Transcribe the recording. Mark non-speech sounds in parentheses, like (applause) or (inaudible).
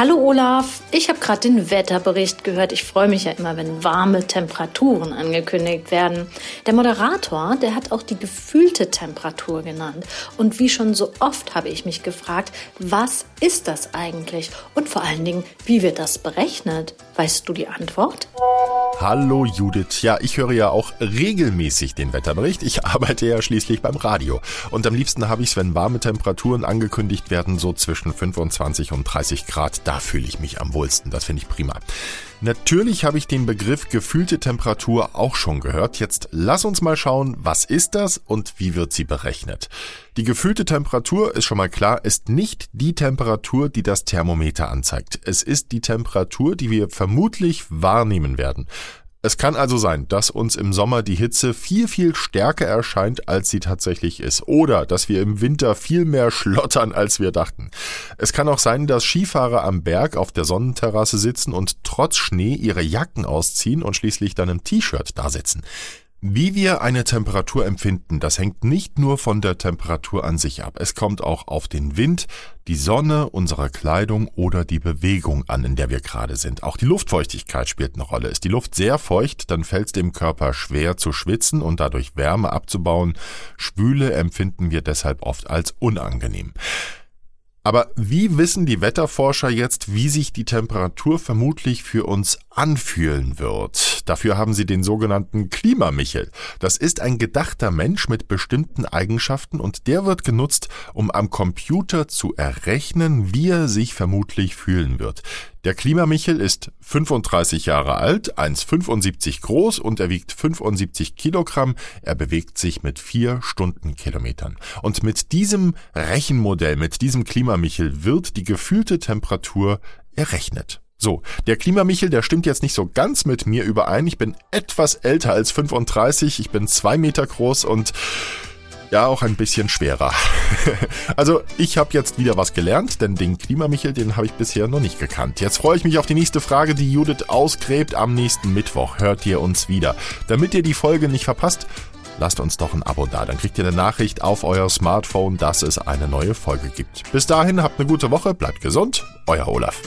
Hallo Olaf, ich habe gerade den Wetterbericht gehört. Ich freue mich ja immer, wenn warme Temperaturen angekündigt werden. Der Moderator, der hat auch die gefühlte Temperatur genannt. Und wie schon so oft habe ich mich gefragt, was ist das eigentlich? Und vor allen Dingen, wie wird das berechnet? Weißt du die Antwort? Hallo Judith. Ja, ich höre ja auch regelmäßig den Wetterbericht. Ich (laughs) arbeite ja schließlich beim Radio. Und am liebsten habe ich es, wenn warme Temperaturen angekündigt werden, so zwischen 25 und 30 Grad. Da fühle ich mich am wohlsten. Das finde ich prima. Natürlich habe ich den Begriff gefühlte Temperatur auch schon gehört. Jetzt lass uns mal schauen, was ist das und wie wird sie berechnet. Die gefühlte Temperatur ist schon mal klar, ist nicht die Temperatur, die das Thermometer anzeigt. Es ist die Temperatur, die wir vermutlich wahrnehmen werden. Es kann also sein, dass uns im Sommer die Hitze viel, viel stärker erscheint, als sie tatsächlich ist. Oder dass wir im Winter viel mehr schlottern, als wir dachten. Es kann auch sein, dass Skifahrer am Berg auf der Sonnenterrasse sitzen und trotz Schnee ihre Jacken ausziehen und schließlich dann im T-Shirt da sitzen. Wie wir eine Temperatur empfinden, das hängt nicht nur von der Temperatur an sich ab. Es kommt auch auf den Wind, die Sonne, unsere Kleidung oder die Bewegung an, in der wir gerade sind. Auch die Luftfeuchtigkeit spielt eine Rolle. Ist die Luft sehr feucht, dann fällt es dem Körper schwer zu schwitzen und dadurch Wärme abzubauen. Schwüle empfinden wir deshalb oft als unangenehm. Aber wie wissen die Wetterforscher jetzt, wie sich die Temperatur vermutlich für uns anfühlen wird? Dafür haben sie den sogenannten Klimamichel. Das ist ein gedachter Mensch mit bestimmten Eigenschaften und der wird genutzt, um am Computer zu errechnen, wie er sich vermutlich fühlen wird. Der Klimamichel ist 35 Jahre alt, 1,75 groß und er wiegt 75 Kilogramm. Er bewegt sich mit vier Stundenkilometern. Und mit diesem Rechenmodell, mit diesem Klimamichel wird die gefühlte Temperatur errechnet. So, der Klimamichel, der stimmt jetzt nicht so ganz mit mir überein. Ich bin etwas älter als 35, ich bin zwei Meter groß und ja auch ein bisschen schwerer. (laughs) also ich habe jetzt wieder was gelernt, denn den Klimamichel, den habe ich bisher noch nicht gekannt. Jetzt freue ich mich auf die nächste Frage, die Judith ausgräbt am nächsten Mittwoch. Hört ihr uns wieder. Damit ihr die Folge nicht verpasst, lasst uns doch ein Abo da. Dann kriegt ihr eine Nachricht auf euer Smartphone, dass es eine neue Folge gibt. Bis dahin habt eine gute Woche, bleibt gesund, euer Olaf.